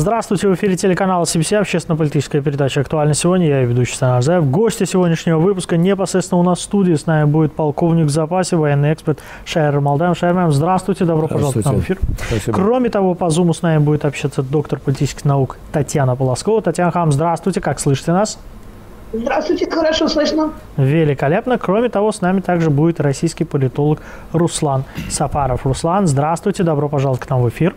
Здравствуйте, в эфире телеканала CBC, общественно-политическая передача «Актуально сегодня». Я ведущий Сан Арзаев. Гости сегодняшнего выпуска непосредственно у нас в студии. С нами будет полковник в запасе, военный эксперт Шайр Малдаем. Шайр здравствуйте, добро здравствуйте. пожаловать в эфир. Спасибо. Кроме того, по Зуму с нами будет общаться доктор политических наук Татьяна Полоскова. Татьяна Хам, здравствуйте, как слышите нас? Здравствуйте, хорошо слышно. Великолепно. Кроме того, с нами также будет российский политолог Руслан Сафаров. Руслан, здравствуйте, добро пожаловать к нам в эфир.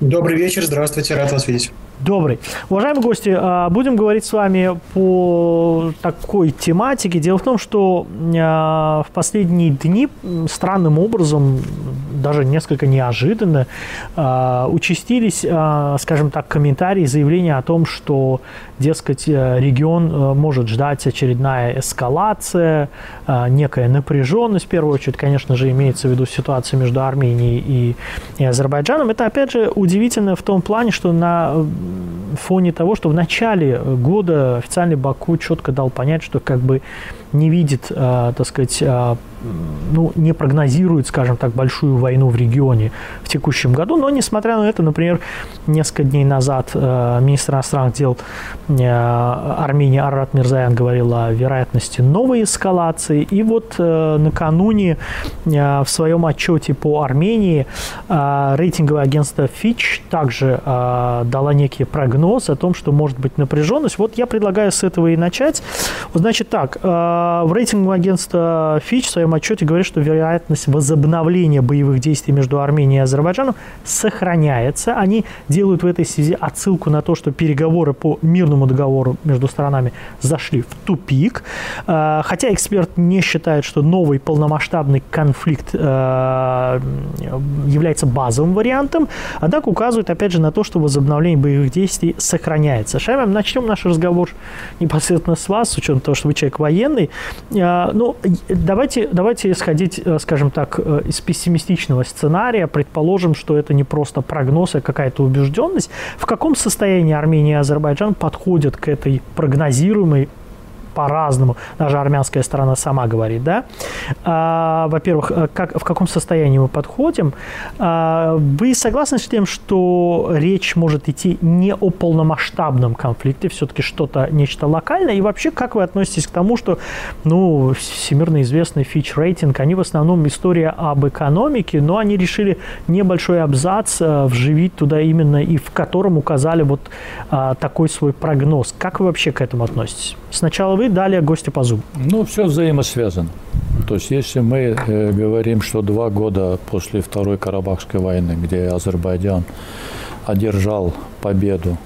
Добрый вечер, здравствуйте, рад вас видеть. Добрый. Уважаемые гости, а, будем говорить с вами по такой тематике. Дело в том, что а, в последние дни странным образом, даже несколько неожиданно, а, участились, скажем так, комментарии, заявления о том, что, дескать, регион может ждать очередная эскалация, некая напряженность. В первую очередь, конечно же, имеется в виду ситуация между Арменией и, и Азербайджаном. Это, опять же, удивительно в том плане, что на фоне того, что в начале года официальный Баку четко дал понять, что как бы не видит, э, так сказать, э, ну, не прогнозирует, скажем так, большую войну в регионе в текущем году. Но, несмотря на это, например, несколько дней назад э, министр иностранных дел Армении Арат Мирзаян говорил о вероятности новой эскалации. И вот накануне в своем отчете по Армении рейтинговое агентство Fitch также дала некий прогноз о том, что может быть напряженность. Вот я предлагаю с этого и начать. Значит так, а, в рейтинговом агентства Fitch в своем отчете говорит, что вероятность возобновления боевых действий между Арменией и Азербайджаном сохраняется. Они делают в этой связи отсылку на то, что переговоры по мирному договору между сторонами зашли в тупик. А, хотя эксперт не считает, что новый полномасштабный конфликт а, является базовым вариантом, однако указывает, опять же, на то, что возобновление боевых действий сохраняется. Шаймам, начнем наш разговор непосредственно с вас, с учетом того, что вы человек военный. А, ну, давайте, давайте исходить, э, скажем так, э, из пессимистичного сценария. Предположим, что это не просто прогноз, а какая-то убежденность. В каком состоянии Армения и Азербайджан подходят к этой прогнозируемой по-разному, даже армянская сторона сама говорит, да. А, во-первых, э, как, в каком состоянии мы подходим? А, вы согласны с тем, что речь может идти не о полномасштабном конфликте, все-таки что-то, нечто локальное? И вообще, как вы относитесь к тому, что, ну, всемирно известный Fitch рейтинг, они в основном история об экономике, но они решили небольшой абзац а, вживить туда именно и в котором указали вот а, такой свой прогноз. Как вы вообще к этому относитесь? Сначала вы, далее гости по Zoom. Ну, все взаимосвязано. То есть, если мы э, говорим, что два года после Второй Карабахской войны, где Азербайджан одержал победу,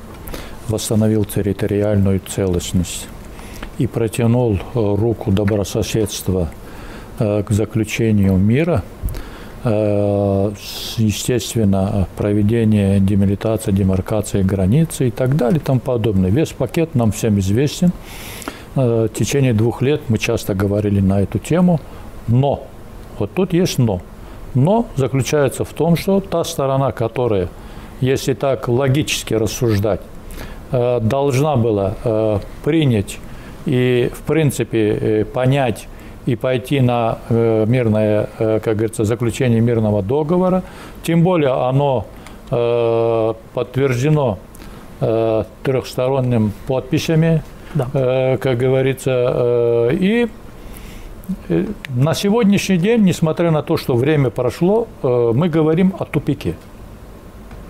восстановил территориальную целостность и протянул э, руку добрососедства э, к заключению мира, э, естественно, проведение демилитации, демаркации границы и так далее и тому подобное. Весь пакет нам всем известен. Э, в течение двух лет мы часто говорили на эту тему, но, вот тут есть но. Но заключается в том, что та сторона, которая, если так логически рассуждать, э, должна была э, принять и, в принципе, понять и пойти на мирное, как говорится, заключение мирного договора, тем более оно подтверждено трехсторонним подписями да. Э, как говорится. Э, и э, на сегодняшний день, несмотря на то, что время прошло, мы говорим о тупике.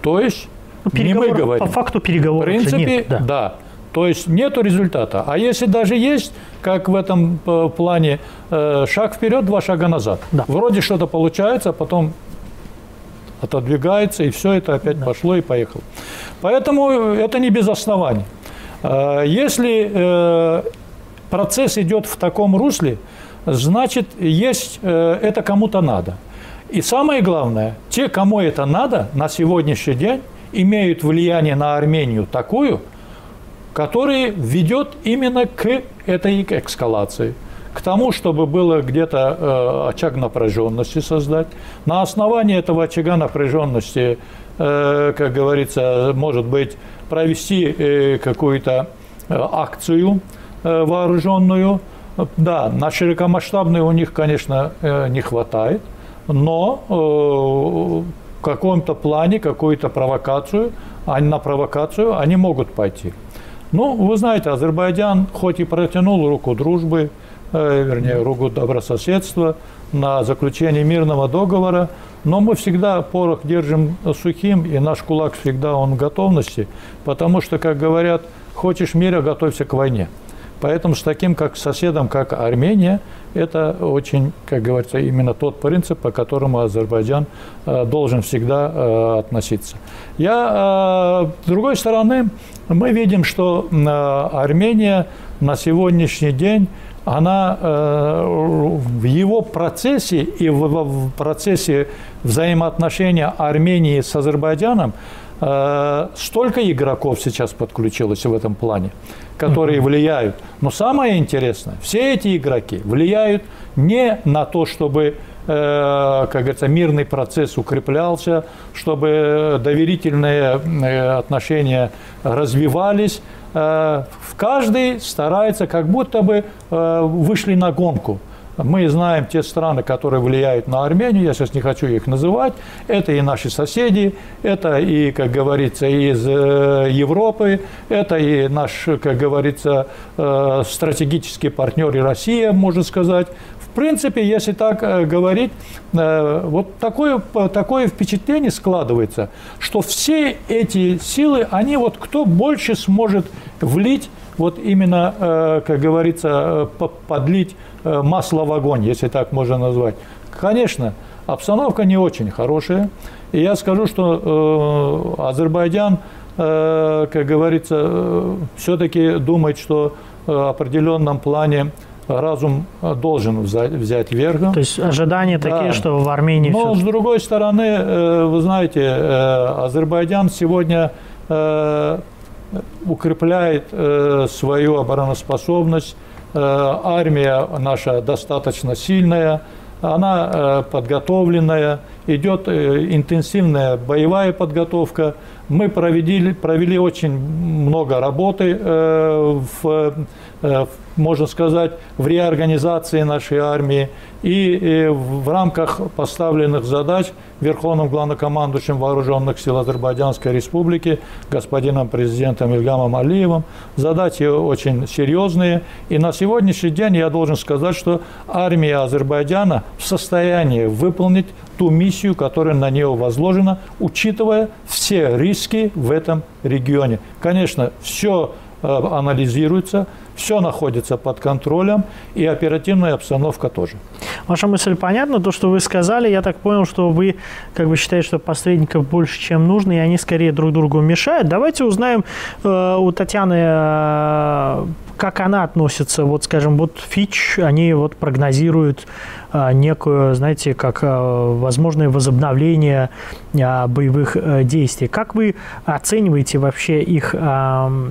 То есть ну, не мы говорим. По факту переговоров В принципе, нет, да. да. То есть нет результата. А если даже есть, как в этом плане, шаг вперед, два шага назад. Да. Вроде что-то получается, потом отодвигается, и все это опять да. пошло и поехало. Поэтому это не без оснований. Э, если э, процесс идет в таком русле, значит, есть, э, это кому-то надо. И самое главное, те, кому это надо, на сегодняшний день имеют влияние на Армению такую, которая ведет именно к этой эскалации к тому, чтобы было где-то э, очаг напряженности создать. На основании этого очага напряженности, как говорится, может быть, провести э, какую-то э, акцию э, вооруженную. Да, на широкомасштабные у них, конечно, не хватает, но в каком-то плане какую-то провокацию, а на провокацию они могут пойти. Ну, вы знаете, Азербайджан хоть и протянул руку дружбы, э, вернее, руку добрососедства на заключение мирного договора, но мы всегда порох держим сухим, и наш кулак всегда он в готовности, потому что, как говорят, хочешь мира, готовься к войне. Поэтому с таким как соседом, как Армения, это очень, как говорится, именно тот принцип, по которому Азербайджан э, должен всегда э, относиться. Я, э, с другой стороны, мы видим, что Армения на сегодняшний день она в его процессе и в процессе взаимоотношения Армении с Азербайджаном столько игроков сейчас подключилось в этом плане которые влияют. Но самое интересное, все эти игроки влияют не на то, чтобы э, как говорится, мирный процесс укреплялся, чтобы доверительные э, отношения развивались. Э, каждый старается, как будто бы вышли на гонку. Мы знаем те страны, которые влияют на Армению, я сейчас не хочу их называть. Это и наши соседи, это и, как говорится, из э, Европы, это и наш, как говорится, э, стратегический партнер и Россия, можно сказать. В принципе, если так э, говорить, вот такое, такое впечатление складывается, что все эти силы, они вот кто больше сможет влить вот именно, как говорится, подлить Э, масло в огонь, если так можно назвать. Конечно, обстановка не очень хорошая. И я скажу, что э, Азербайджан, э, как говорится, э, все-таки думает, что э, в определенном плане разум должен взять, взять верх. То есть ожидания да. такие, что в Армении... Но с другой стороны, э, вы знаете, э, Азербайджан сегодня э, укрепляет свою обороноспособность, армия наша достаточно сильная, она подготовленная, идет интенсивная боевая подготовка. Мы провели, провели очень много работы в, можно сказать, в реорганизации нашей армии. И в рамках поставленных задач Верховным главнокомандующим Вооруженных сил Азербайджанской Республики господином президентом Ильгамом Алиевым задачи очень серьезные. И на сегодняшний день я должен сказать, что армия Азербайджана в состоянии выполнить ту миссию, которая на нее возложена, учитывая все риски в этом регионе. Конечно, все э, анализируется, все находится под контролем, и оперативная обстановка тоже. Ваша мысль понятна. То, что вы сказали, я так понял, что вы как бы считаете, что посредников больше, чем нужно, и они скорее друг другу мешают. Давайте узнаем э, у Татьяны, э, как она относится. Вот, скажем, вот Фич, они вот прогнозируют э, некую, знаете, как э, возможное возобновление э, боевых э, действий. Как вы оцениваете вообще их,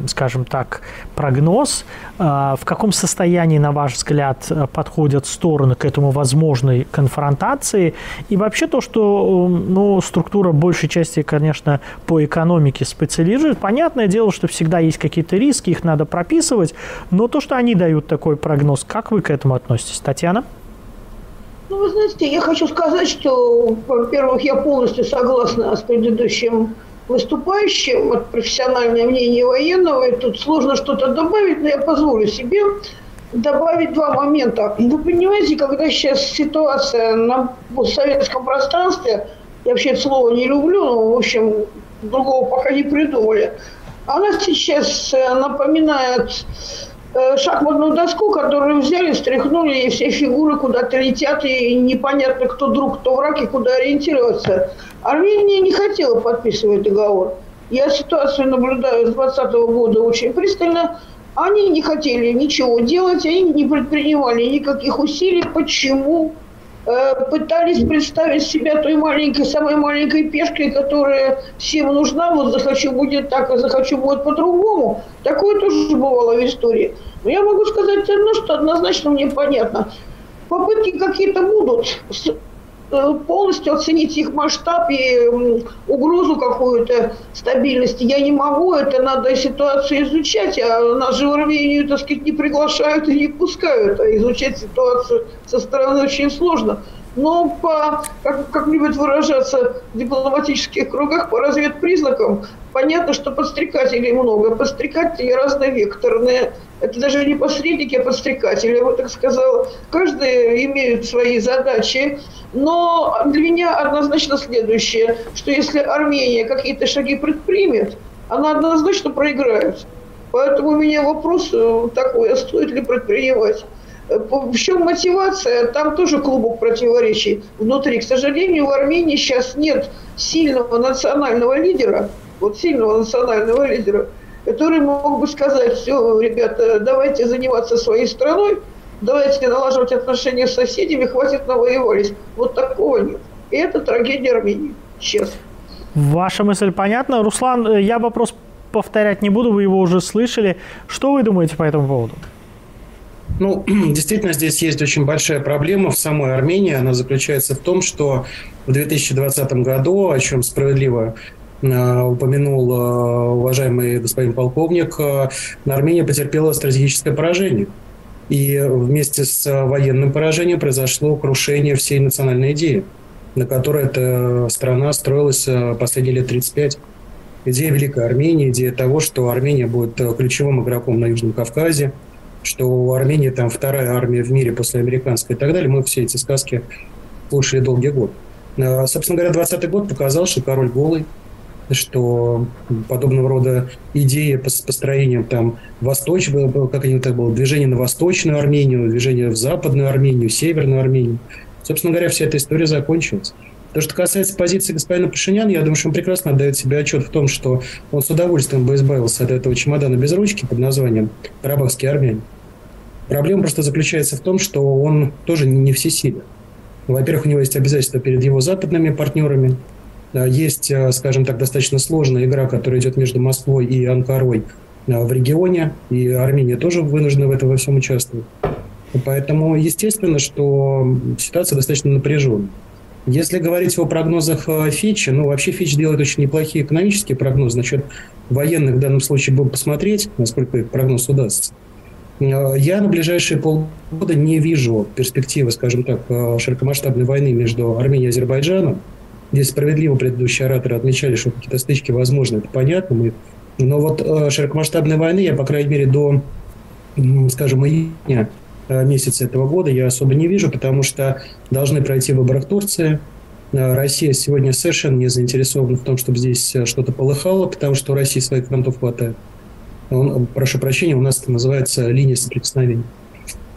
скажем так, прогноз? В каком состоянии, на ваш взгляд, подходят стороны к этому возможной конфронтации. И вообще то, что ну, структура большей части, конечно, по экономике специализирует. Понятное дело, что всегда есть какие-то риски, их надо прописывать. Но то, что они дают такой прогноз, как вы к этому относитесь, Татьяна? Ну, вы знаете, я хочу сказать, что, во-первых, я полностью согласна с предыдущим выступающим, вот профессиональное мнение военного, и тут сложно что-то добавить, но я позволю себе добавить два момента. Вы понимаете, когда сейчас ситуация на постсоветском пространстве, я вообще это слово не люблю, но, в общем, другого пока не придумали, она сейчас э, напоминает шахматную доску, которую взяли, стряхнули, и все фигуры куда-то летят, и непонятно, кто друг, кто враг, и куда ориентироваться. Армения не хотела подписывать договор. Я ситуацию наблюдаю с 2020 года очень пристально. Они не хотели ничего делать, они не предпринимали никаких усилий. Почему? Э, пытались представить себя той маленькой, самой маленькой пешкой, которая всем нужна, вот захочу будет так, а захочу будет по-другому. Такое тоже бывало в истории. Но я могу сказать одно, что однозначно мне понятно. Попытки какие-то будут полностью оценить их масштаб и угрозу какую-то стабильности я не могу. Это надо ситуацию изучать, а нас же в Армению, так сказать, не приглашают и не пускают. А изучать ситуацию со стороны очень сложно. Но по, как, как любят выражаться в дипломатических кругах, по разведпризнакам, понятно, что подстрекателей много. Подстрекатели разновекторные. Это даже не посредники, а подстрекатели, я бы так сказала. Каждый имеет свои задачи. Но для меня однозначно следующее, что если Армения какие-то шаги предпримет, она однозначно проиграет. Поэтому у меня вопрос э, такой, а стоит ли предпринимать? В чем мотивация? Там тоже клубок противоречий внутри. К сожалению, в Армении сейчас нет сильного национального лидера, вот сильного национального лидера, который мог бы сказать, все, ребята, давайте заниматься своей страной, давайте налаживать отношения с соседями, хватит навоевались. Вот такого нет. И это трагедия Армении, честно. Ваша мысль понятна. Руслан, э, я вопрос повторять не буду, вы его уже слышали. Что вы думаете по этому поводу? Ну, действительно, здесь есть очень большая проблема в самой Армении. Она заключается в том, что в 2020 году, о чем справедливо э, упомянул э, уважаемый господин полковник, э, Армения потерпела стратегическое поражение. И вместе с военным поражением произошло крушение всей национальной идеи, на которой эта страна строилась последние лет 35. Идея Великой Армении, идея того, что Армения будет ключевым игроком на Южном Кавказе – что у Армении там вторая армия в мире после американской и так далее. Мы все эти сказки слушали долгий год. А, собственно говоря, 20 год показал, что король голый, что подобного рода идеи по построением там восточ, как они так было, движение на восточную Армению, движение в западную Армению, северную Армению. Собственно говоря, вся эта история закончилась. То, что касается позиции господина Пашиняна, я думаю, что он прекрасно отдает себе отчет в том, что он с удовольствием бы избавился от этого чемодана без ручки под названием «Карабахский армяне». Проблема просто заключается в том, что он тоже не всесилен. Во-первых, у него есть обязательства перед его западными партнерами. Есть, э, скажем так, достаточно сложная игра, которая идет между Москвой и Анкарой э, в регионе, и Армения тоже вынуждена в этом во всем участвовать. Поэтому, естественно, что ситуация достаточно напряженная. Если говорить о прогнозах э, Фича, ну, вообще Фич делает очень неплохие экономические прогнозы. Насчет военных в данном случае будем посмотреть, насколько их прогноз удастся. Э, я на ближайшие полгода не вижу перспективы, скажем так, э, широкомасштабной войны между Арменией и Азербайджаном. Здесь справедливо предыдущие ораторы отмечали, что какие-то стычки возможны, это понятно. Мы... Но вот широкомасштабной войны я, по крайней мере, до, скажем, июня месяца этого года я особо не вижу, потому что должны пройти выборы в Турции. Э, Россия сегодня совершенно не заинтересована в том, чтобы здесь э, что-то полыхало, потому что у России своих фронтов хватает. Он, прошу прощения, у нас это называется линия соприкосновения.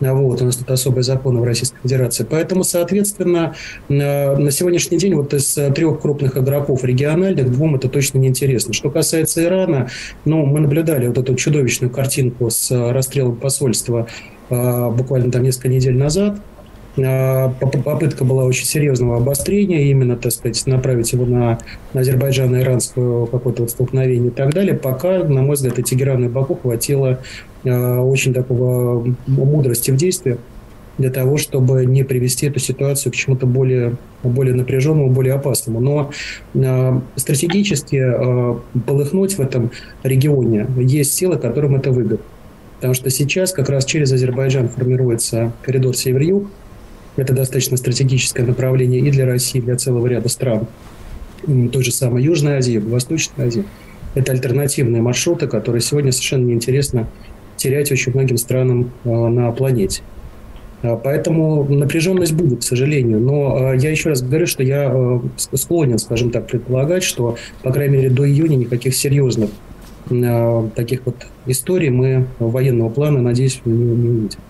Вот, у нас тут особые законы в Российской Федерации. Поэтому, соответственно, на сегодняшний день вот из трех крупных игроков региональных двум это точно не интересно. Что касается Ирана, ну, мы наблюдали вот эту чудовищную картинку с расстрелом посольства а, буквально там несколько недель назад. А, попытка была очень серьезного обострения, именно, так сказать, направить его на, на Азербайджано-иранское какое-то вот столкновение и так далее, пока, на мой взгляд, и Тегерану и Баку хватило э, очень такого мудрости в действии для того, чтобы не привести эту ситуацию к чему-то более, более напряженному, более опасному. Но э, стратегически э, полыхнуть в этом регионе есть силы, которым это выгодно. Потому что сейчас как раз через Азербайджан формируется коридор север-юг. Это достаточно стратегическое направление и для России, и для целого ряда стран. Той же самой Южной Азии, Восточной Азии. Это альтернативные маршруты, которые сегодня совершенно неинтересно терять очень многим странам э, на планете. А, поэтому напряженность будет, к сожалению. Но э, я еще раз говорю, что я склонен, скажем так, предполагать, что, по крайней мере, до июня никаких серьезных таких вот историй мы военного плана, надеюсь, не увидим.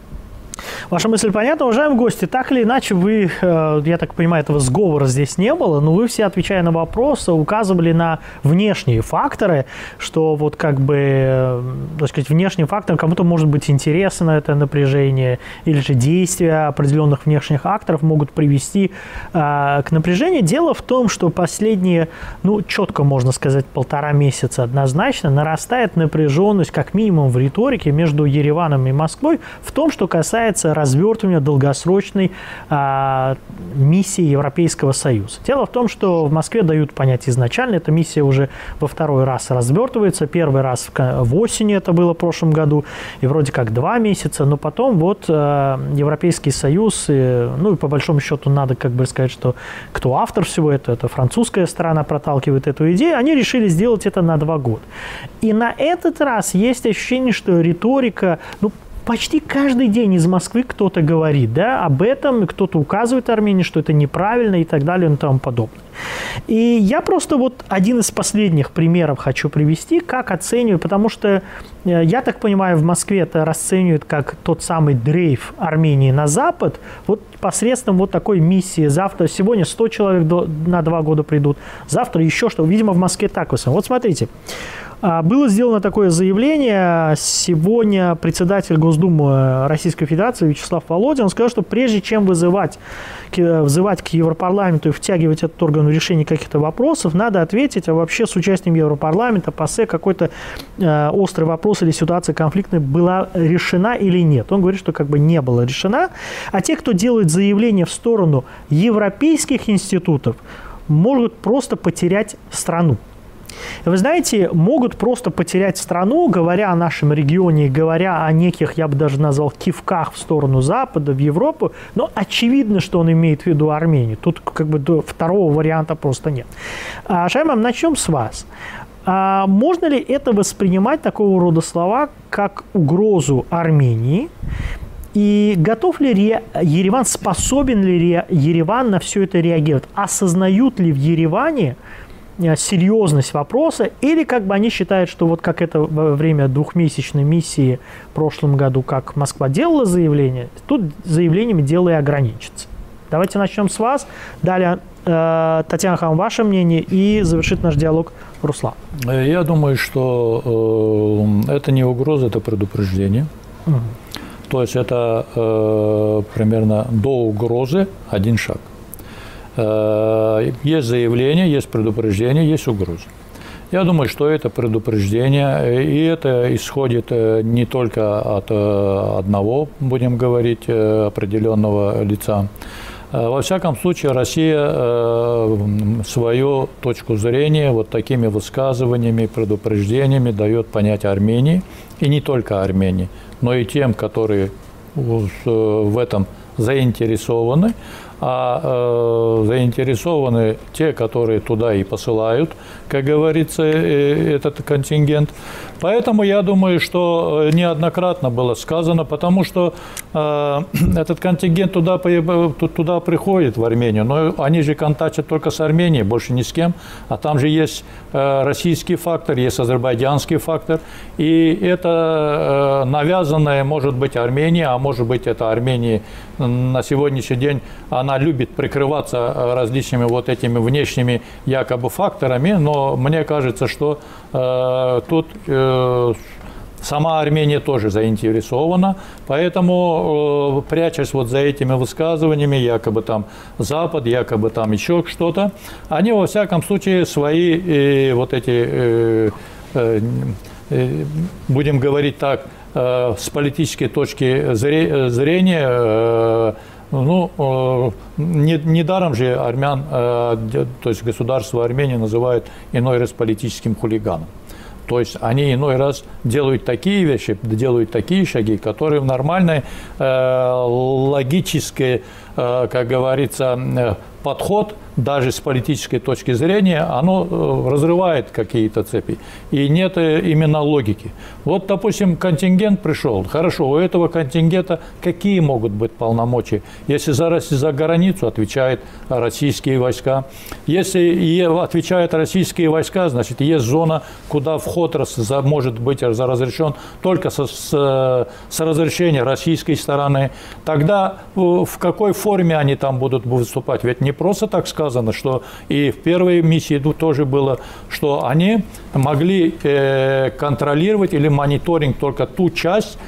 Ваша мысль понятна, уважаемые гости. Так или иначе, вы, э, я так понимаю, этого сговора здесь не было, но вы все, отвечая на вопросы, указывали на внешние факторы, что вот как бы, э, так сказать, внешний фактор, кому-то может быть интересно это напряжение, или же действия определенных внешних акторов могут привести э, к напряжению. Дело в том, что последние, ну, четко можно сказать, полтора месяца однозначно нарастает напряженность, как минимум в риторике между Ереваном и Москвой в том, что касается касается развертывания долгосрочной а, миссии Европейского Союза. Дело в том, что в Москве дают понять изначально, эта миссия уже во второй раз развертывается. Первый раз в, в осени это было в прошлом году, и вроде как два месяца, но потом вот а, Европейский Союз, и, ну и по большому счету надо как бы сказать, что кто автор всего этого, это французская сторона проталкивает эту идею, они решили сделать это на два года. И на этот раз есть ощущение, что риторика, ну, почти каждый день из Москвы кто-то говорит да, об этом, кто-то указывает Армении, что это неправильно и так далее и тому подобное. И я просто вот один из последних примеров хочу привести, как оцениваю, потому что э, я так понимаю, в Москве это расценивают как тот самый дрейф Армении на Запад, вот посредством вот такой миссии. Завтра, сегодня 100 человек до, на два года придут, завтра еще что. Видимо, в Москве так. Вот смотрите, было сделано такое заявление. Сегодня председатель Госдумы Российской Федерации Вячеслав Володин сказал, что прежде чем вызывать, вызывать к Европарламенту и втягивать этот орган в решение каких-то вопросов, надо ответить, а вообще с участием Европарламента, ПАСЕ, какой-то э, острый вопрос или ситуация конфликтная была решена или нет. Он говорит, что как бы не была решена. А те, кто делает заявление в сторону европейских институтов, могут просто потерять страну. Вы знаете, могут просто потерять страну, говоря о нашем регионе, говоря о неких, я бы даже назвал, кивках в сторону Запада, в Европу, но очевидно, что он имеет в виду Армению. Тут как бы второго варианта просто нет. А, Шаймам, начнем с вас. А можно ли это воспринимать, такого рода слова, как угрозу Армении? И готов ли Ереван, способен ли Ереван на все это реагировать? Осознают ли в Ереване, серьезность вопроса, или как бы они считают, что вот как это во время двухмесячной миссии в прошлом году, как Москва делала заявление, тут заявлениями дело и ограничится. Давайте начнем с вас. Далее, э, Татьяна Хам, ваше мнение, и завершит наш диалог Руслан. Я думаю, что э, это не угроза, это предупреждение. Угу. То есть это э, примерно до угрозы один шаг. Э, есть заявление, есть предупреждение, есть угроза. Я думаю, что это предупреждение, и это исходит э, не только от э, одного, будем говорить, определенного лица. Во всяком случае, Россия свою точку зрения вот такими высказываниями, предупреждениями дает понять Армении, и не только Армении, но и тем, которые в этом заинтересованы, а э, заинтересованы те, которые туда и посылают, как говорится, э, этот контингент. Поэтому я думаю, что э, неоднократно было сказано, потому что э, этот контингент туда, туда приходит, в Армению, но они же контактят только с Арменией, больше ни с кем, а там же есть российский фактор, есть азербайджанский фактор, и это навязанное может быть Армения, а может быть это Армения на сегодняшний день, она любит прикрываться различными вот этими внешними якобы факторами, но мне кажется, что э, тут э, сама Армения тоже заинтересована, поэтому, э, прячась вот за этими высказываниями, якобы там Запад, якобы там еще что-то, они во всяком случае свои э, вот эти, э, э, э будем говорить так, э, с политической точки зрения э, ну, э, не, недаром же армян, э, то есть государство Армении называют иной раз политическим хулиганом. То есть они иной раз делают такие вещи, делают такие шаги, которые в нормальной э, логической, э, как говорится, э, подход даже с политической точки зрения, оно э, разрывает какие-то цепи. И нет э, именно логики. Вот, допустим, контингент пришел. Хорошо, у этого контингента какие могут быть полномочия? Если за, за границу отвечают российские войска. Если отвечают российские войска, значит, есть зона, куда вход может быть разрешен только с, с, с разрешения российской стороны. Тогда в какой форме они там будут выступать? Ведь не просто так сказать, сказано, что и в первой миссии тоже было, что они могли э, контролировать или мониторинг только ту часть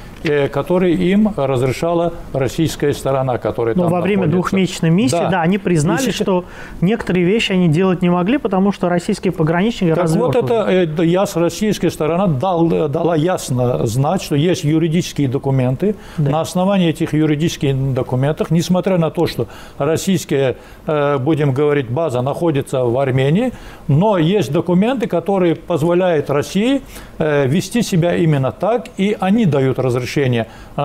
которые им разрешала российская сторона, которая Но там во время находится. двухмесячной миссии, да, Да. они признали, сейчас- что некоторые вещи они делать не могли, потому что российские пограничники Так вот это э, яс, российская сторона дал, дала ясно знать, что есть юридические документы. Да. На основании этих юридических документов, несмотря на то, что российская, э, будем говорить, база находится в Армении, но есть документы, которые позволяют России э, вести себя именно так, и они дают разрешение э,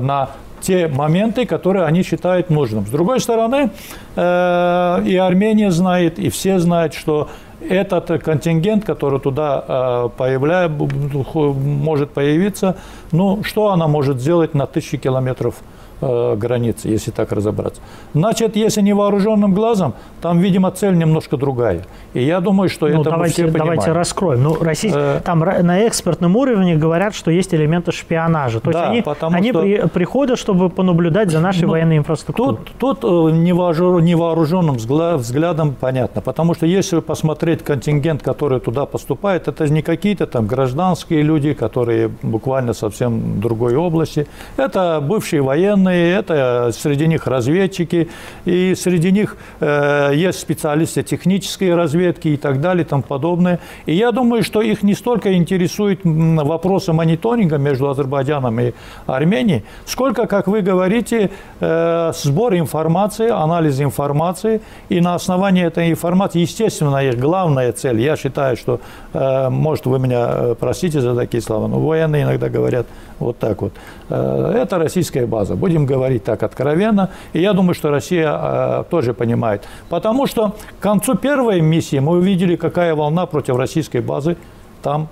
на те моменты, которые они считают нужным. С другой стороны, э, и Армения знает, и все знают, что этот контингент, который туда э, появля... может появиться, ну, что она может сделать на тысячи километров границы, если так разобраться. Значит, если невооруженным глазом, там, видимо, цель немножко другая. И я думаю, что Ну, это мы давайте, все понимаем. давайте раскроем. Ну, Россия, Э, там на экспертном уровне говорят, что есть элементы шпионажа. То есть Да, они, потому они что- при- приходят, чтобы понаблюдать за нашей Ну, военной инфраструктурой. Тут, тут э, невооружен- невооруженным взглядом понятно, потому что если посмотреть контингент, который туда поступает, это не какие-то там гражданские люди, которые буквально совсем другой области, это бывшие военные, это среди них разведчики, и среди них э, есть специалисты технической разведки и так далее и тому подобное. И я думаю, что их не столько интересует вопросы мониторинга между Азербайджаном и Арменией, сколько, как вы говорите, э, сбор информации, анализ информации, и на основании этой информации, естественно, их главная цель, я считаю, что, э, может, вы меня э, простите за такие слова, но военные иногда говорят вот так вот, Э, это российская база, будем говорить так откровенно, и я думаю, что Россия э, тоже понимает, потому что к концу первой миссии мы увидели, какая волна против российской базы там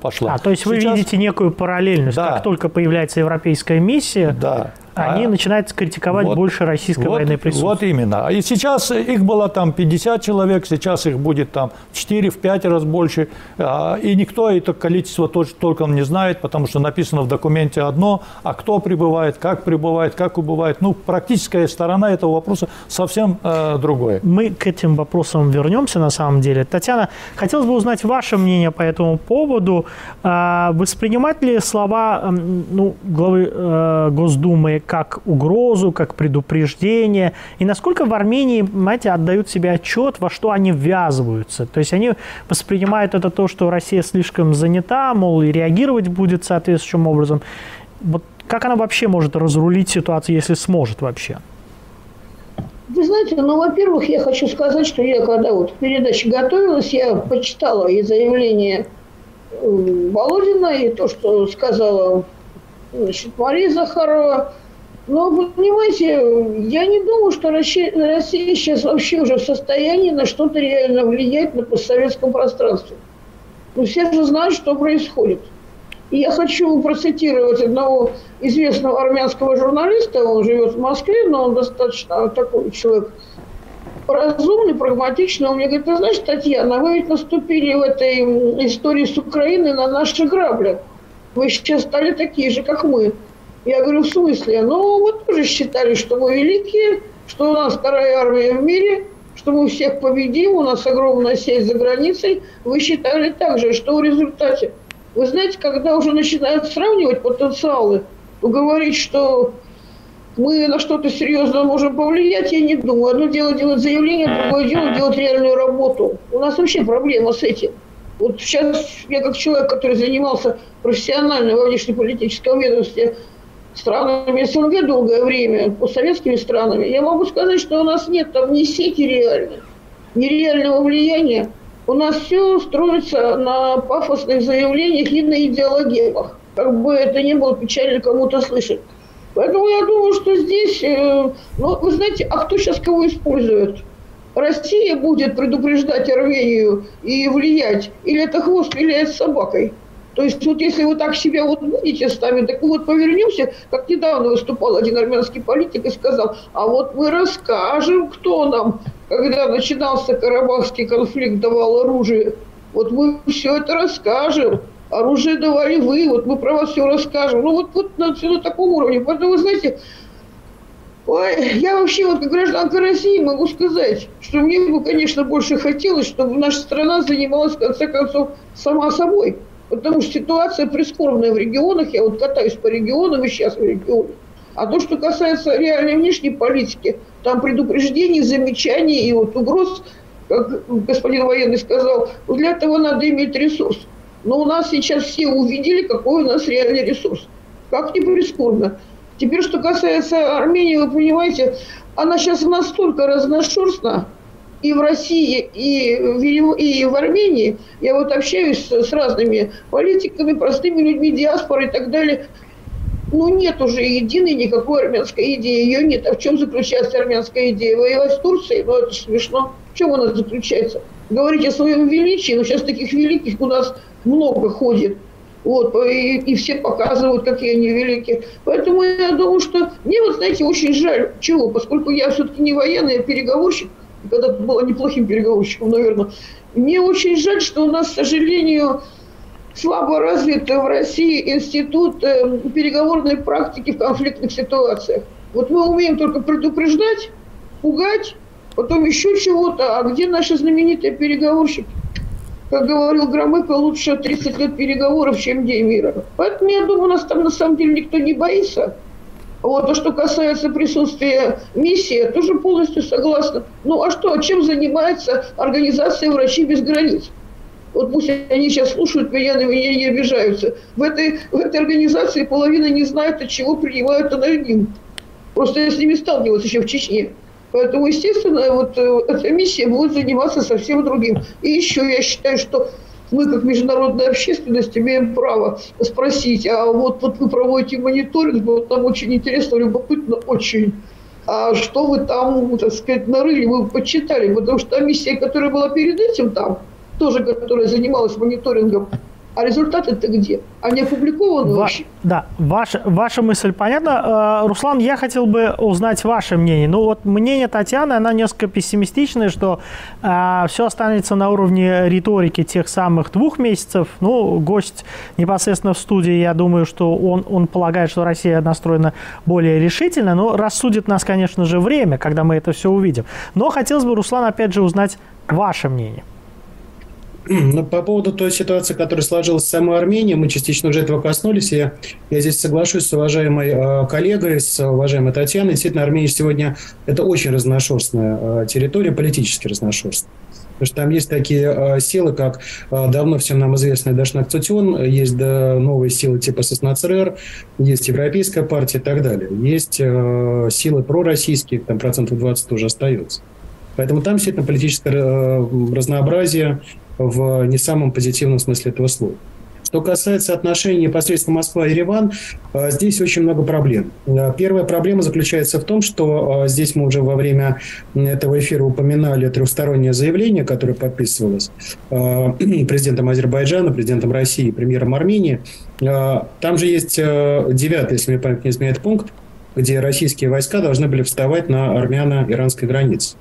пошла. А, то есть вы Сейчас- видите некую параллельность. Да. Как только появляется европейская миссия, Да. Они А- начинают критиковать Вот- больше российской вот, военной присутствия. Вот именно. И сейчас их было там 50 человек, сейчас их будет там 4 в 5 раз больше. А, И никто это количество толком не знает, потому что написано в документе одно, а кто прибывает, как прибывает, как убывает. Ну, практическая сторона этого вопроса совсем э, другое. Мы к этим вопросам вернемся на самом деле. Татьяна, хотелось бы узнать ваше мнение по этому поводу. А, Воспринимать ли слова ну, главы э, Госдумы как угрозу, как предупреждение? И насколько в Армении, понимаете, отдают себе отчет, во что они ввязываются? То есть они воспринимают это то, что Россия слишком занята, мол, и реагировать будет соответствующим образом. Вот как она вообще может разрулить ситуацию, если сможет вообще? Вы знаете, ну, во-первых, я хочу сказать, что я, когда вот передаче готовилась, я почитала и заявление э, Володина, и то, что сказала значит, Мария Захарова. Вы понимаете, я не думаю, что Россия, Россия сейчас вообще уже в состоянии на что-то реально влиять на постсоветском пространстве. Ну, все же знают, что происходит. И я хочу процитировать одного известного армянского журналиста, он живет в Москве, но он достаточно такой человек разумный, прагматичный. Он мне говорит, ты знаешь, Татьяна, вы ведь наступили в этой истории с Украиной на наши грабли. Вы сейчас стали такие же, как мы. Я говорю, в смысле? Ну, вы тоже считали, что мы великие, что у нас вторая армия в мире, что мы всех победим, у нас огромная сеть за границей. Вы считали так же, что в результате вы знаете, когда уже начинают сравнивать потенциалы, говорить, что мы на что-то серьезно можем повлиять, я не думаю. Одно дело делать заявление, другое дело делать реальную работу. У нас вообще проблема с этим. Вот сейчас я как человек, который занимался профессионально во внешнеполитическом ведомстве странами СНГ долгое время, постсоветскими странами, я могу сказать, что у нас нет там ни сети реальной, ни реального влияния. У нас все строится на пафосных заявлениях и на идеологемах. Как бы это ни было печально кому-то слышать. Поэтому я думаю, что здесь, э, ну, вы знаете, а кто сейчас кого использует? Россия будет предупреждать Армению и влиять, или это хвост виляет с собакой? То есть вот если вы так себя вот будете ставить, так вот повернемся, как недавно выступал один армянский политик и сказал, а вот мы расскажем, кто нам, когда начинался Карабахский конфликт, давал оружие. Вот мы все это расскажем. Оружие давали вы, вот мы про вас все расскажем. Ну вот, вот на, на таком уровне. Поэтому, вы знаете, Ой, я вообще вот как гражданка России могу сказать, что мне бы, конечно, больше хотелось, чтобы наша страна занималась, в конце концов, сама собой. Потому что ситуация прискорбная в регионах. Я вот катаюсь по регионам и сейчас в регионах. А то, что касается реальной внешней политики, там предупреждений, замечаний и вот угроз, как господин военный сказал, для этого надо иметь ресурс. Но у нас сейчас все увидели, какой у нас реальный ресурс. Как ни прискорбно. Теперь, что касается Армении, вы понимаете, она сейчас настолько разношерстна, и в России, и в, и в Армении. Я вот общаюсь с, с разными политиками, простыми людьми, диаспорой и так далее. Ну, нет уже единой никакой армянской идеи. Ее нет. А в чем заключается армянская идея? Воевать с Турцией? Ну, это смешно. В чем она заключается? Говорить о своем величии, но сейчас таких великих у нас много ходит. Вот, и, и все показывают, какие они великие. Поэтому я думаю, что мне вот, знаете, очень жаль. Чего? Поскольку я все-таки не военный, я переговорщик, когда-то была неплохим переговорщиком, наверное. Мне очень жаль, что у нас, к сожалению, слабо развит в России институт э, переговорной практики в конфликтных ситуациях. Вот мы умеем только предупреждать, пугать, потом еще чего-то. А где наши знаменитые переговорщики? Как говорил Громыко, лучше 30 лет переговоров, чем день мира. Поэтому я думаю, нас там на самом деле никто не боится. Вот, то, что касается присутствия миссии, я тоже полностью согласна. Ну а что, а чем занимается организация «Врачи без границ»? Вот пусть они сейчас слушают меня, на меня не обижаются. В этой, в этой организации половина не знает, от чего принимают аноним. Просто я с ними сталкивалась еще в Чечне. Поэтому, естественно, вот э, эта миссия будет заниматься совсем другим. И еще я считаю, что мы, как международная общественность, имеем право спросить, а вот, вот вы проводите мониторинг, вот нам очень интересно, любопытно очень. А что вы там, так сказать, нарыли, вы почитали? Потому что та миссия, которая была перед этим там, тоже, которая занималась мониторингом а результаты-то где? Они опубликованы Ва- вообще? Да, ваша, ваша мысль понятна. Э, Руслан, я хотел бы узнать ваше мнение. Ну вот мнение Татьяны, она несколько пессимистичное, что э, все останется на уровне риторики тех самых двух месяцев. Ну, гость непосредственно в студии, я думаю, что он, он полагает, что Россия настроена более решительно, но рассудит нас, конечно же, время, когда мы это все увидим. Но хотелось бы, Руслан, опять же, узнать ваше мнение. Ну, по поводу той ситуации, которая сложилась в самой Армении, мы частично уже этого коснулись. И я здесь соглашусь с уважаемой э, коллегой, с уважаемой Татьяной. Действительно, Армения сегодня – это очень разношерстная э, территория, политически разношерстная. Потому что там есть такие э, силы, как э, давно всем нам известный Дашнак Цутюн, есть да, новые силы типа Соснацрер, есть Европейская партия и так далее. Есть э, силы пророссийские, там процентов 20 тоже остается. Поэтому там действительно политическое разнообразие, в не самом позитивном смысле этого слова. Что касается отношений непосредственно Москва-Ереван, э, здесь очень много проблем. Э, первая проблема заключается в том, что э, здесь мы уже во время этого эфира упоминали трехстороннее заявление, которое подписывалось президентом Азербайджана, президентом России, премьером Армении. Там же есть девятый, если мне память не изменяет, пункт, где российские войска должны были вставать на армяно-иранской границе.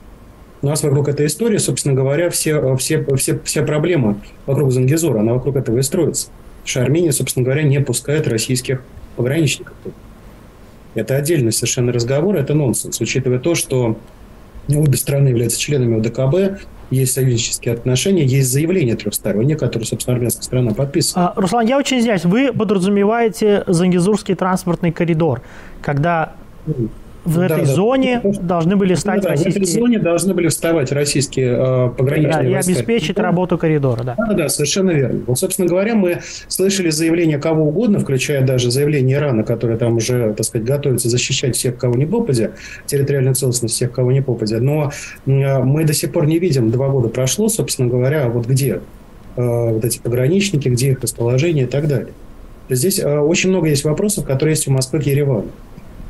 У нас вокруг этой истории, собственно говоря, все, все, все, вся проблема вокруг Зангизора, она вокруг этого и строится. Потому что Армения, собственно говоря, не пускает российских пограничников. Это отдельный совершенно разговор, это нонсенс, учитывая то, что обе страны являются членами ОДКБ, есть союзнические отношения, есть заявление трехстороннее, которое, собственно, армянская страна подписывает. А, Руслан, я очень извиняюсь, вы подразумеваете Зангизурский транспортный коридор, когда в да, этой да, зоне да. должны были стать да, российские... В этой зоне должны были вставать российские э, пограничные да, и войска. обеспечить работу коридора, да. Да, да, совершенно верно. Вот, собственно говоря, мы слышали заявление кого угодно, включая даже заявление Ирана, которое там уже, так сказать, готовится защищать всех, кого не попадя, территориальную целостность всех, кого не попадя. Но э, мы до сих пор не видим, два года прошло, собственно говоря, вот где э, вот эти пограничники, где их расположение и так далее. Здесь э, очень много есть вопросов, которые есть у Москвы к Еревану.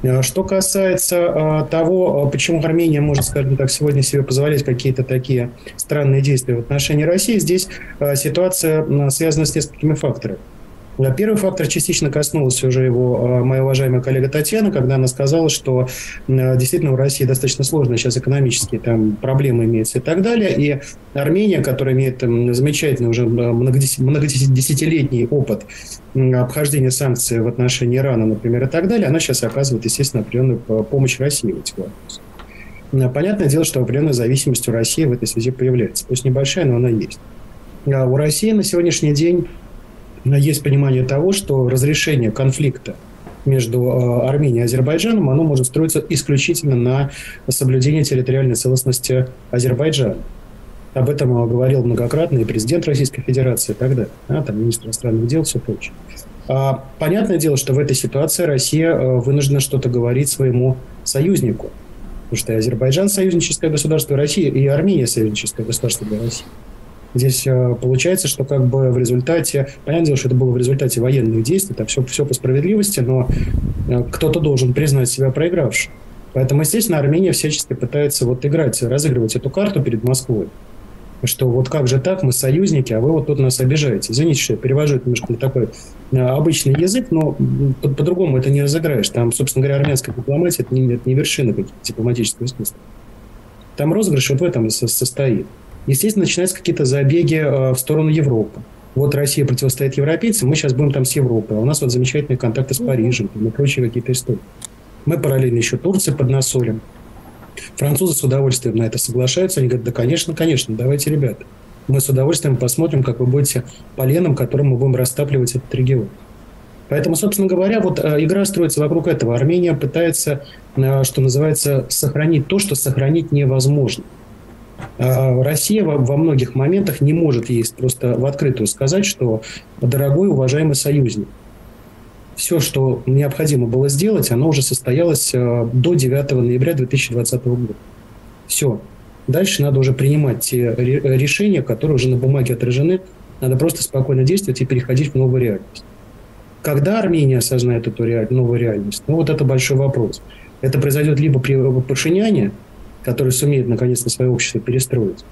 Э, что касается э, того, э, почему Армения может, скажем так, сегодня себе позволять какие-то такие странные действия в отношении России, здесь ситуация связана с несколькими факторами. Первый фактор частично коснулся уже его моя уважаемая коллега Татьяна, когда она сказала, что действительно в России достаточно сложно сейчас экономические там проблемы имеются и так далее. И Армения, которая имеет замечательный уже многодесятилетний опыт обхождения санкций в отношении Ирана, например, и так далее, она сейчас оказывает, естественно, определенную помощь России в этих вопросах. Понятное дело, что определенная зависимость у России в этой связи появляется. Пусть небольшая, но она есть. А у России на сегодняшний день есть понимание того, что разрешение конфликта между э, Арменией и Азербайджаном, оно может строиться исключительно на соблюдении территориальной целостности Азербайджана. Об этом говорил многократно и президент Российской Федерации тогда, да, там министр иностранных дел, все прочее. А, понятное дело, что в этой ситуации Россия э, вынуждена что-то говорить своему союзнику. Потому что и Азербайджан союзническое государство, и Россия, и Армения союзническое государство для России. Здесь э, получается, что как бы в результате, понятное дело, что это было в результате военных действий, это все, все по справедливости, но э, кто-то должен признать себя проигравшим. Поэтому, естественно, Армения всячески пытается вот играть, разыгрывать эту карту перед Москвой что вот как же так, мы союзники, а вы вот тут нас обижаете. Извините, что я перевожу это немножко на такой э, обычный язык, но по-другому это не разыграешь. Там, собственно говоря, армянская дипломатия это не, это не вершина дипломатического искусства. Там розыгрыш вот в этом состоит. Естественно, начинаются какие-то забеги э, в сторону Европы. Вот Россия противостоит европейцам, мы сейчас будем там с Европой. А у нас вот замечательные контакты с Парижем и прочие какие-то истории. Мы параллельно еще Турции поднасолим. Французы с удовольствием на это соглашаются. Они говорят, да, конечно, конечно, давайте, ребята. Мы с удовольствием посмотрим, как вы будете поленом, которым мы будем растапливать этот регион. Поэтому, собственно говоря, вот э, игра строится вокруг этого. Армения пытается, э, что называется, сохранить то, что сохранить невозможно. А Россия во многих моментах не может ей просто в открытую сказать, что дорогой, уважаемый союзник, все, что необходимо было сделать, оно уже состоялось э, до 9 ноября 2020 года. Все. Дальше надо уже принимать те решения, которые уже на бумаге отражены. Надо просто спокойно действовать и переходить в новую реальность. Когда Армения осознает эту реаль... новую реальность? Ну, вот это большой вопрос. Это произойдет либо при Пашиняне, который сумеет наконец-то свое общество перестроить,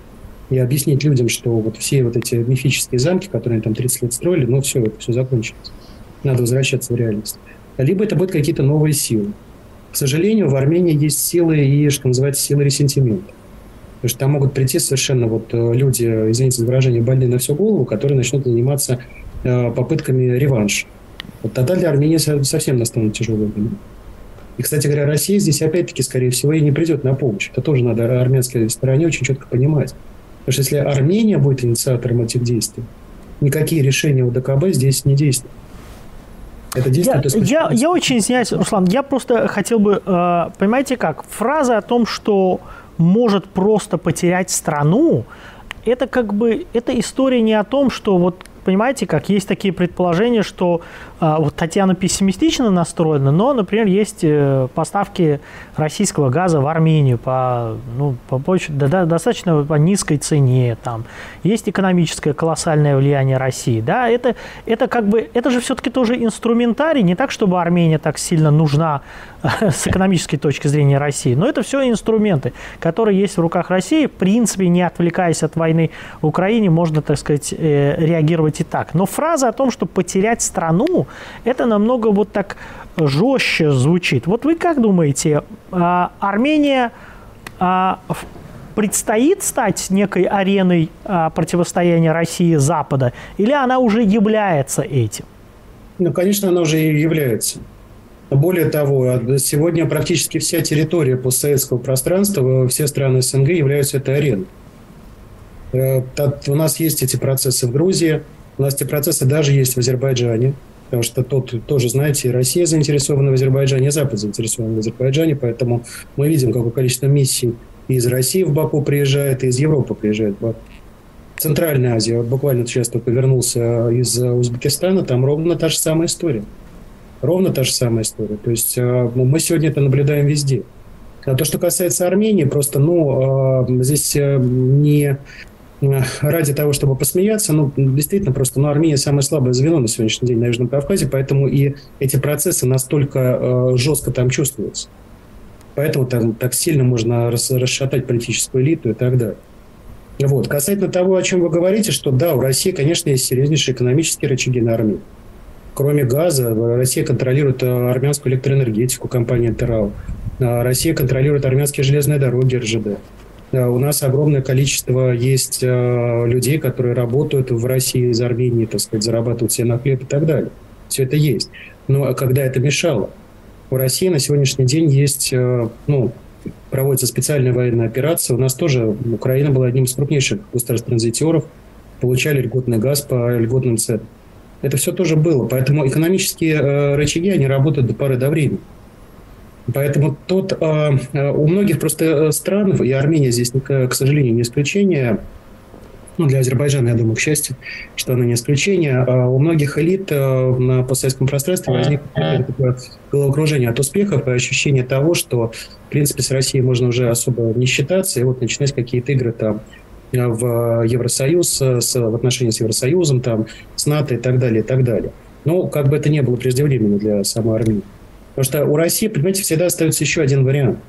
и объяснить людям, что вот все вот эти мифические замки, которые они там 30 лет строили, ну все, это все закончилось надо возвращаться в реальность. Либо это будут какие-то новые силы. К сожалению, в Армении есть силы и, что называется, силы ресентимента. Потому что там могут прийти совершенно вот э, люди, извините за выражение, больные на всю голову, которые начнут заниматься э, попытками реванша. Вот тогда для Армении совсем настанут тяжелые времена. И, кстати говоря, Россия здесь опять-таки, скорее всего, и не придет на помощь. Это тоже надо армянской стороне очень четко понимать. Потому что если Армения будет инициатором этих действий, никакие решения УДКБ здесь не действуют. Это я, я, я очень извиняюсь, Руслан, я просто хотел бы, э, понимаете как, фраза о том, что может просто потерять страну, это как бы, это история не о том, что вот понимаете, как есть такие предположения, что вот Татьяна пессимистично настроена, но, например, есть э, поставки российского газа в Армению по, ну, по, по да, достаточно по низкой цене, там. Есть экономическое колоссальное влияние России, да, это, это как бы, это же все-таки тоже инструментарий, не так, чтобы Армения так сильно нужна с экономической точки зрения России, но это все инструменты, которые есть в руках России, в принципе, не отвлекаясь от войны в Украине, можно, так сказать, э, реагировать и так. Но фраза о том, что потерять страну, это намного вот так жестче звучит. Вот вы как думаете, а, Армения а, предстоит стать некой ареной а, противостояния России Запада, или она уже является этим? Ну, конечно, она уже является. Более того, сегодня практически вся территория постсоветского пространства, все страны СНГ являются этой ареной. Э, у нас есть эти процессы в Грузии, у нас эти процессы даже есть в Азербайджане, потому что тут тоже, знаете, Россия заинтересована в Азербайджане, и Запад заинтересован в Азербайджане, поэтому мы видим, какое количество миссий из России в Баку приезжает, и из Европы приезжает в Баку. Центральная Азия, буквально сейчас только вернулся из Узбекистана, там ровно та же самая история. Ровно та же самая история. То есть э, мы сегодня это наблюдаем везде. А то, что касается Армении, просто, ну, э, здесь э, не ради того, чтобы посмеяться, ну, действительно, просто, ну, Армения самое слабое звено на сегодняшний день на Южном Кавказе, поэтому и эти процессы настолько э, жестко там чувствуются. Поэтому там так сильно можно расшатать политическую элиту и так далее. Вот. Касательно того, о чем вы говорите, что да, у России, конечно, есть серьезнейшие экономические рычаги на армию. Кроме газа, Россия контролирует э, армянскую электроэнергетику, компания «Терал». Э, Россия контролирует армянские железные дороги РЖД. Э, у нас огромное количество есть э, людей, которые работают в России из Армении, так сказать, зарабатывают себе на хлеб и так далее. Все это есть. Но когда это мешало? У России на сегодняшний день есть, э, ну, проводится специальная военная операция. У нас тоже Украина была одним из крупнейших государств-транзитеров, получали льготный газ по льготным ценам. Это все тоже было. Поэтому экономические рычаги, они работают до поры до времени. Поэтому тут э, э, у многих просто стран, и Армения здесь, к сожалению, не исключение, ну, для Азербайджана, я думаю, к счастью, что она не исключение, а у многих элит на постсоветском пространстве возникло такое головокружение от успехов и ощущение того, что, в принципе, с Россией можно уже особо не считаться, и вот начинать какие-то игры там в Евросоюз, с, в отношении с Евросоюзом, там, с НАТО и так далее, и так далее. Но как бы это не было преждевременно для самой Армении. Потому что у России, понимаете, всегда остается еще один вариант.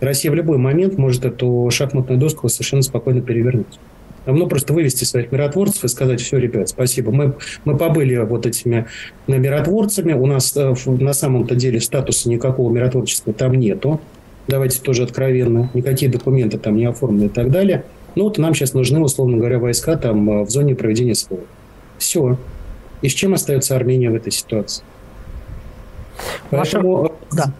Россия в любой момент может эту шахматную доску совершенно спокойно перевернуть. Давно просто вывести своих миротворцев и сказать, все, ребят, спасибо. Мы, мы побыли вот этими миротворцами, у нас э, на самом-то деле статуса никакого миротворчества там нету. Давайте тоже откровенно. Никакие документы там не оформлены и так далее. Ну вот нам сейчас нужны, условно говоря, войска там э, в зоне проведения СВО. Все. И с чем остается Армения в этой ситуации? Поэтому... Ваша... Да.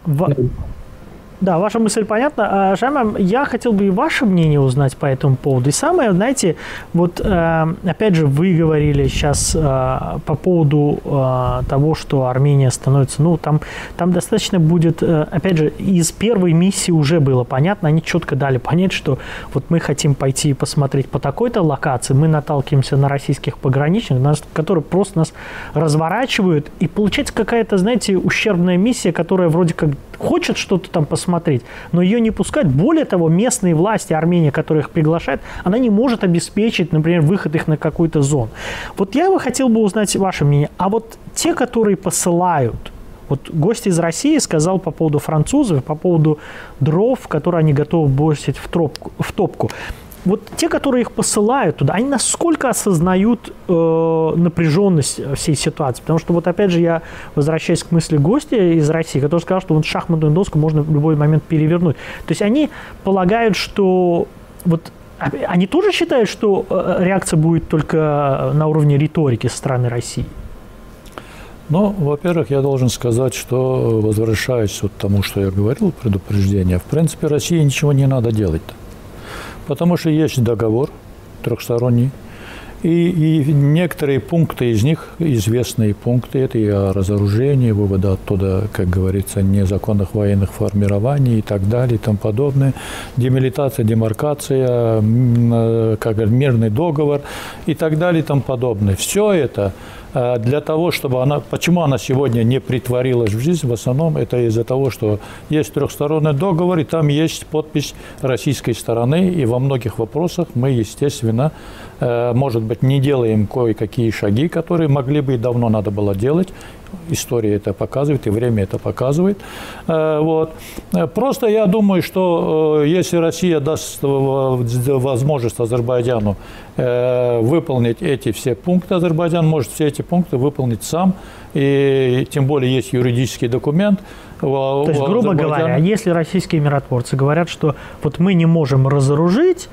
Да, ваша мысль понятна. А, Жамам, я хотел бы и ваше мнение узнать по этому поводу. И самое, знаете, вот э, опять же, вы говорили сейчас э, по поводу э, того, что Армения становится, ну, там, там достаточно будет, опять же, из первой миссии уже было понятно, они четко дали понять, что вот мы хотим пойти и посмотреть по такой-то локации, мы наталкиваемся на российских пограничных, которые просто нас разворачивают, и получается какая-то, знаете, ущербная миссия, которая вроде как хочет что-то там посмотреть, но ее не пускать. Более того, местные власти Армении, которые их приглашают, она не может обеспечить, например, выход их на какую-то зону. Вот я бы хотел бы узнать ваше мнение. А вот те, которые посылают, вот гость из России сказал по поводу французов, по поводу дров, которые они готовы бросить в, тропку, в топку вот те, которые их посылают туда, они насколько осознают э, напряженность всей ситуации? Потому что вот опять же я возвращаюсь к мысли гостя из России, который сказал, что вот шахматную доску можно в любой момент перевернуть. То есть они полагают, что вот они тоже считают, что э, реакция будет только на уровне риторики со стороны России? Ну, во-первых, я должен сказать, что, возвращаясь вот тому, что я говорил, предупреждение, в принципе, России ничего не надо делать. Потому что есть договор трехсторонний, и, и некоторые пункты из них, известные пункты, это и о разоружении, вывода оттуда, как говорится, незаконных военных формирований и так далее и тому подобное, демилитация, демаркация, как мирный договор и так далее и тому подобное. Все это – для того, чтобы она... Почему она сегодня не притворилась в жизнь, в основном это из-за того, что есть трехсторонний договор, и там есть подпись российской стороны, и во многих вопросах мы, естественно, э, может быть, не делаем кое-какие шаги, которые могли бы и давно надо было делать, история это показывает, и время это показывает. Э, вот. Просто я думаю, что э, если Россия даст возможность Азербайджану э, выполнить эти все пункты, Азербайджан может все эти пункты выполнить сам, и тем более есть юридический документ. То есть, грубо говоря, если российские миротворцы говорят, что вот мы не можем разоружить,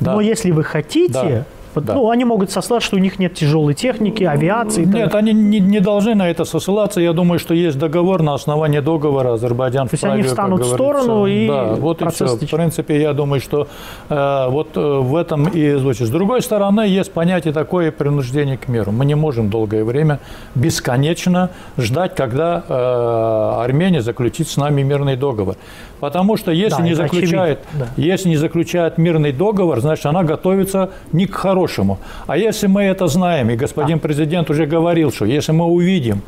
да. но если вы хотите, да да. Ну, они могут сослаться, что у них нет тяжелой техники, авиации. Нет, они не, не должны на это сослаться. Я думаю, что есть договор, на основании договора Азербайджан То есть они встанут в сторону и Да, вот и все. В принципе, я думаю, что э, вот э, в этом и звучит. С другой стороны, есть понятие такое принуждение к миру. Мы не можем долгое время бесконечно ждать, когда э, Армения заключит с нами мирный договор. Потому что если, да, не заключает, да. если не заключает мирный договор, значит, она готовится не к хорошему. А если мы это знаем, и господин да. президент уже говорил, что если мы увидим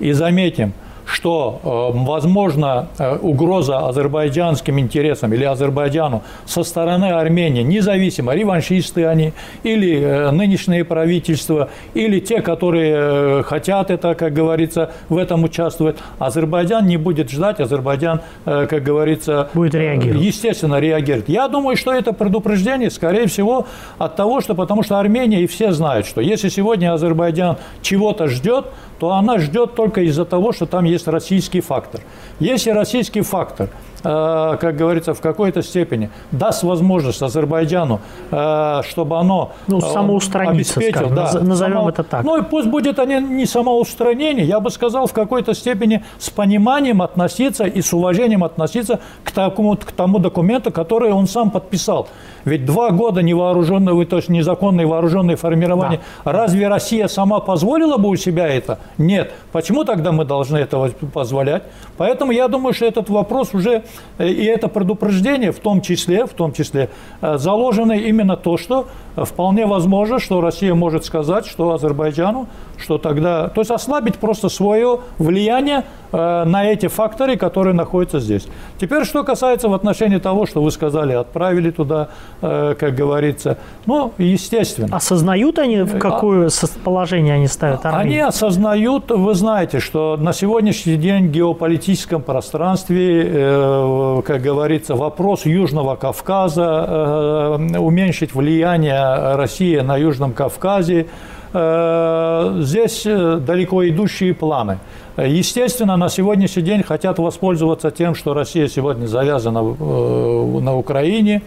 и заметим, что, э, возможно, э, угроза азербайджанским интересам или Азербайджану со стороны Армении, независимо, реваншисты они, или э, нынешнее правительство, или те, которые хотят это, как говорится, в этом участвовать, Азербайджан не будет ждать, Азербайджан, как говорится, будет реагировать. естественно реагирует. Я думаю, что это предупреждение, скорее всего, от того, что потому что Армения и все знают, что если сегодня Азербайджан чего-то ждет, то она ждет только из-за того, что там есть есть российский фактор. Если российский фактор – как говорится, в какой-то степени даст возможность Азербайджану, э, чтобы оно ну, э, самоустраниться, скажем, да, назовем само, это так. Ну и пусть будет они не самоустранение, я бы сказал, в какой-то степени с пониманием относиться и с уважением относиться к, такому, к тому документу, который он сам подписал. Ведь два года невооруженного, то есть незаконное вооруженное формирование. Да. Разве Россия сама позволила бы у себя это? Нет. Почему тогда мы должны этого позволять? Поэтому я думаю, что этот вопрос уже Э, и это предупреждение в том числе, в том числе э, заложено именно то, что вполне возможно, что Россия может сказать, что Азербайджану, что тогда, то есть ослабить просто свое влияние э, на эти факторы, которые находятся здесь. Теперь, что касается в отношении того, что вы сказали, отправили туда, э, как говорится, ну, естественно. Осознают они, в какое а, положение они ставят армию? Они осознают, вы знаете, что на сегодняшний день в геополитическом пространстве, э, как говорится, вопрос Южного Кавказа, э, уменьшить влияние России на Южном Кавказе. Э, здесь э, далеко идущие планы. Естественно, на сегодняшний день хотят воспользоваться тем, что Россия сегодня завязана э, на Украине,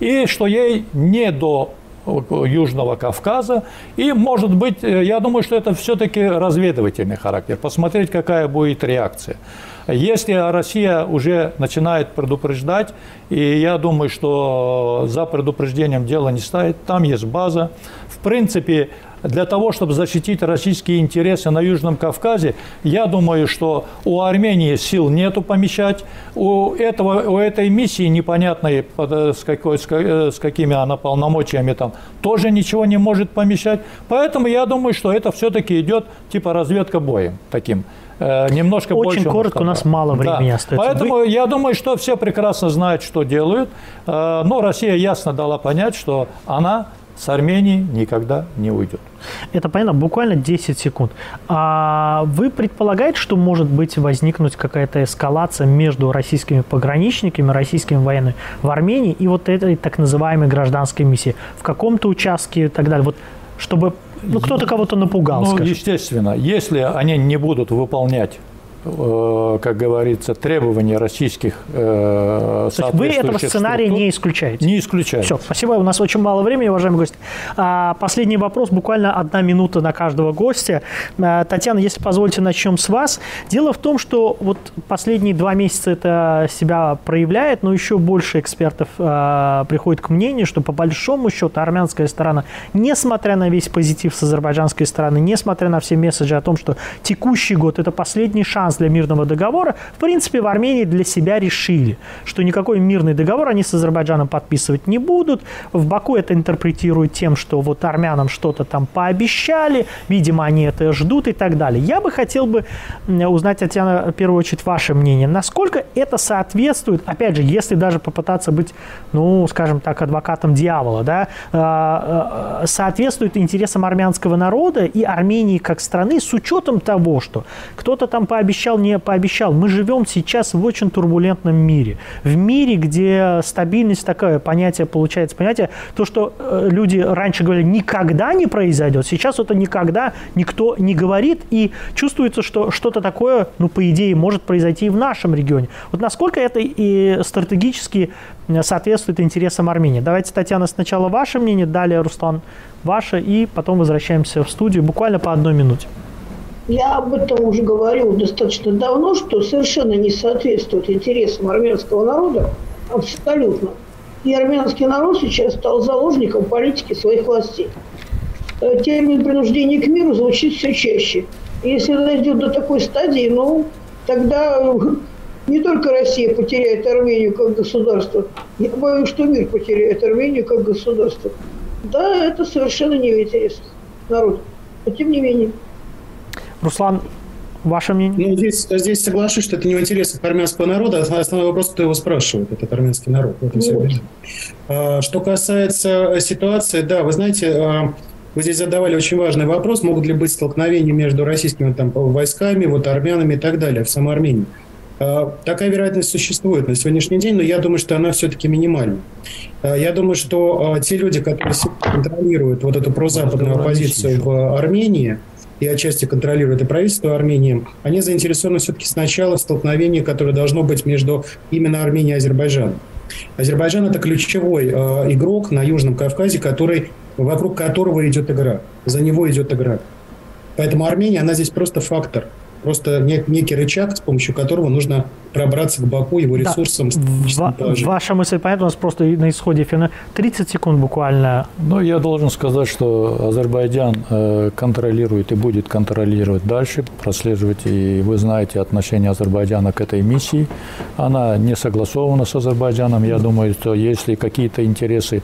и что ей не до Южного Кавказа. И, может быть, я думаю, что это все-таки разведывательный характер. Посмотреть, какая будет реакция. Если Россия уже начинает предупреждать, и я думаю, что за предупреждением дело не стоит, там есть база. В принципе, для того, чтобы защитить российские интересы на Южном Кавказе, я думаю, что у Армении сил нету помещать. У, этого, у этой миссии непонятной, с, какой, с какими она полномочиями там, тоже ничего не может помещать. Поэтому я думаю, что это все-таки идет типа разведка боем таким. Э, немножко Очень больше. коротко, у нас мало времени да. остается. Поэтому Вы... я думаю, что все прекрасно знают, что делают. Э, но Россия ясно дала понять, что она с Армении никогда не уйдет. Это понятно, буквально 10 секунд. А вы предполагаете, что может быть возникнуть какая-то эскалация между российскими пограничниками, российскими военными в Армении и вот этой так называемой гражданской миссии в каком-то участке и так далее? Вот чтобы ну, кто-то кого-то напугал, Ну, скажем. естественно, если они не будут выполнять как говорится, требования российских э, То есть вы этого сценария структур, не исключаете? Не исключаю. Все, спасибо. У нас очень мало времени, уважаемый гость. А, последний вопрос, буквально одна минута на каждого гостя. А, Татьяна, если позволите, начнем с вас. Дело в том, что вот последние два месяца это себя проявляет, но еще больше экспертов а, приходит к мнению, что по большому счету армянская сторона, несмотря на весь позитив с азербайджанской стороны, несмотря на все месседжи о том, что текущий год это последний шанс шанс для мирного договора, в принципе, в Армении для себя решили, что никакой мирный договор они с Азербайджаном подписывать не будут. В Баку это интерпретируют тем, что вот армянам что-то там пообещали, видимо, они это ждут и так далее. Я бы хотел бы узнать, Татьяна, в первую очередь, ваше мнение. Насколько это соответствует, опять же, если даже попытаться быть, ну, скажем так, адвокатом дьявола, да, а, а, соответствует интересам армянского народа и Армении как страны с учетом того, что кто-то там пообещал пообещал, не пообещал. Мы живем сейчас в очень турбулентном мире. В мире, где стабильность такое понятие получается. Понятие, то, что э, люди раньше говорили, никогда не произойдет, сейчас это никогда никто не говорит. И чувствуется, что что-то такое, ну, по идее, может произойти и в нашем регионе. Вот насколько это и стратегически соответствует интересам Армении. Давайте, Татьяна, сначала ваше мнение, далее Руслан ваше, и потом возвращаемся в студию буквально по одной минуте. Я об этом уже говорил достаточно давно, что совершенно не соответствует интересам армянского народа, абсолютно. И армянский народ сейчас стал заложником политики своих властей. Э, термин принуждение к миру звучит все чаще. Если дойдет до такой стадии, ну, тогда не только Россия потеряет Армению как государство, я боюсь, что мир потеряет Армению как государство. Да, это совершенно не в интересах народа. Но тем не менее. Руслан, Ваше мнение? Ну, здесь, здесь соглашусь, что это не в интересах армянского народа. Основной вопрос, кто его спрашивает, этот армянский народ. В этом все а, Что касается ситуации, да, вы знаете, а, вы здесь задавали очень важный вопрос, могут ли быть столкновения между российскими там, войсками, вот, армянами и так далее в самой Армении. А, такая вероятность существует на сегодняшний день, но я думаю, что она все-таки минимальна. Я думаю, что те люди, которые контролируют вот эту прозападную оппозицию в Армении, и отчасти контролирует и правительство Армении, они заинтересованы все-таки сначала в столкновении, которое должно быть между именно Арменией и Азербайджаном. Азербайджан – это ключевой э, игрок на Южном Кавказе, который, вокруг которого идет игра. За него идет игра. Поэтому Армения, она здесь просто фактор – просто нет некий рычаг, с помощью которого нужно пробраться к Баку, его ресурсам. Да. Ваша мысль понятна, у нас просто на исходе фина 30 секунд буквально. Ну, я должен сказать, что Азербайджан э, контролирует и будет контролировать дальше, прослеживать, и вы знаете отношение Азербайджана к этой миссии. Она не согласована с Азербайджаном. Я думаю, что если какие-то интересы,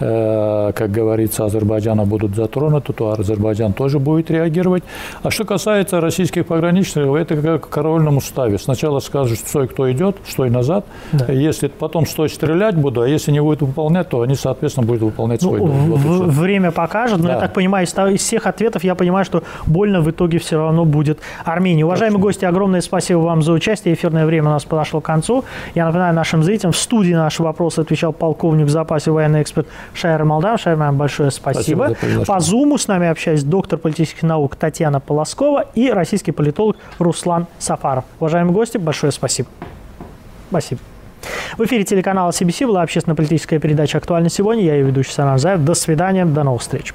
э, как говорится, Азербайджана будут затронуты, то Азербайджан тоже будет реагировать. А что касается российских пограничников, это как в корольном уставе. Сначала скажут, стой, кто идет, стой назад. Да. Если потом стой стрелять буду, а если не будет выполнять, то они, соответственно, будут выполнять свой ну, долг. Вот время покажет, но да. я так понимаю, из, всех ответов я понимаю, что больно в итоге все равно будет Армения. Уважаемые Точно. гости, огромное спасибо вам за участие. Эфирное время у нас подошло к концу. Я напоминаю нашим зрителям, в студии наши вопросы отвечал полковник в запасе военный эксперт Шайер Молдав. Шайер, вам большое спасибо. спасибо По Зуму с нами общались доктор политических наук Татьяна Полоскова и российский политолог Руслан Сафаров. Уважаемые гости, большое спасибо. Спасибо. Спасибо. В эфире телеканала CBC была общественно-политическая передача «Актуально сегодня». Я ее ведущий Санар Заев. До свидания, до новых встреч.